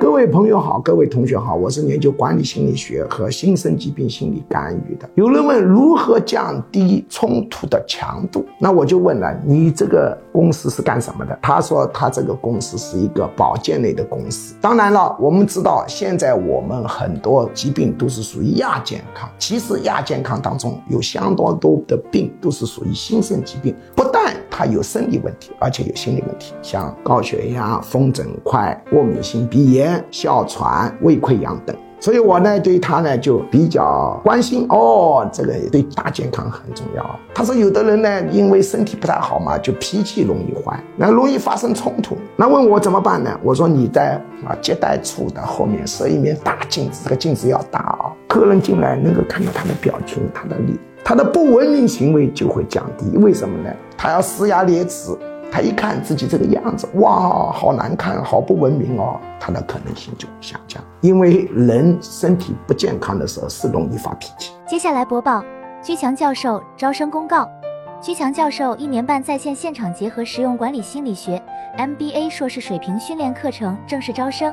各位朋友好，各位同学好，我是研究管理心理学和新生疾病心理干预的。有人问如何降低冲突的强度，那我就问了，你这个公司是干什么的？他说他这个公司是一个保健类的公司。当然了，我们知道现在我们很多疾病都是属于亚健康，其实亚健康当中有相当多的病都是属于新生疾病，不他有生理问题，而且有心理问题，像高血压、风疹块、过敏性鼻炎。哮喘、胃溃疡等，所以我呢对他呢就比较关心哦，这个对大健康很重要。他说有的人呢因为身体不太好嘛，就脾气容易坏，那容易发生冲突。那问我怎么办呢？我说你在啊接待处的后面设一面大镜子，这个镜子要大啊，客人进来能够看到他的表情、他的脸，他的不文明行为就会降低。为什么呢？他要呲牙咧齿。他一看自己这个样子，哇，好难看，好不文明哦，他的可能性就下降。因为人身体不健康的时候是容易发脾气。接下来播报居强教授招生公告：居强教授一年半在线现场结合实用管理心理学 MBA 硕士水平训练课程正式招生，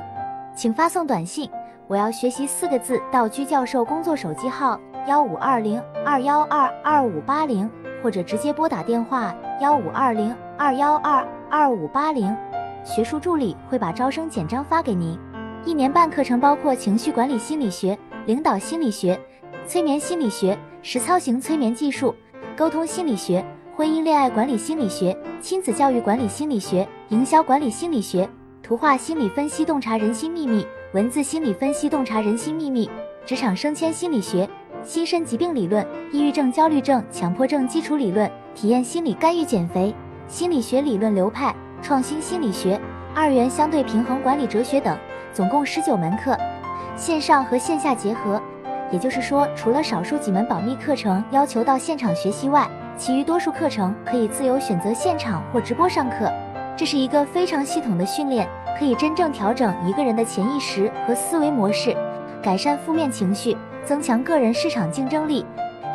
请发送短信“我要学习”四个字到居教授工作手机号幺五二零二幺二二五八零，或者直接拨打电话幺五二零。二幺二二五八零，学术助理会把招生简章发给您。一年半课程包括情绪管理心理学、领导心理学、催眠心理学、实操型催眠技术、沟通心理学、婚姻恋爱管理心理学、亲子教育管理心理学、营销管理心理学、图画心理分析洞察人心秘密、文字心理分析洞察人心秘密、职场升迁心理学、心身疾病理论、抑郁症、焦虑症、强迫症基础理论、体验心理干预减肥。心理学理论流派、创新心理学、二元相对平衡管理哲学等，总共十九门课，线上和线下结合。也就是说，除了少数几门保密课程要求到现场学习外，其余多数课程可以自由选择现场或直播上课。这是一个非常系统的训练，可以真正调整一个人的潜意识和思维模式，改善负面情绪，增强个人市场竞争力，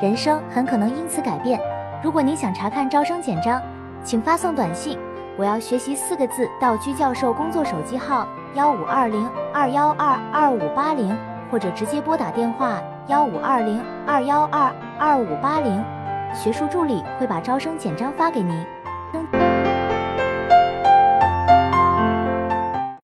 人生很可能因此改变。如果您想查看招生简章，请发送短信“我要学习”四个字到居教授工作手机号幺五二零二幺二二五八零，或者直接拨打电话幺五二零二幺二二五八零，学术助理会把招生简章发给您。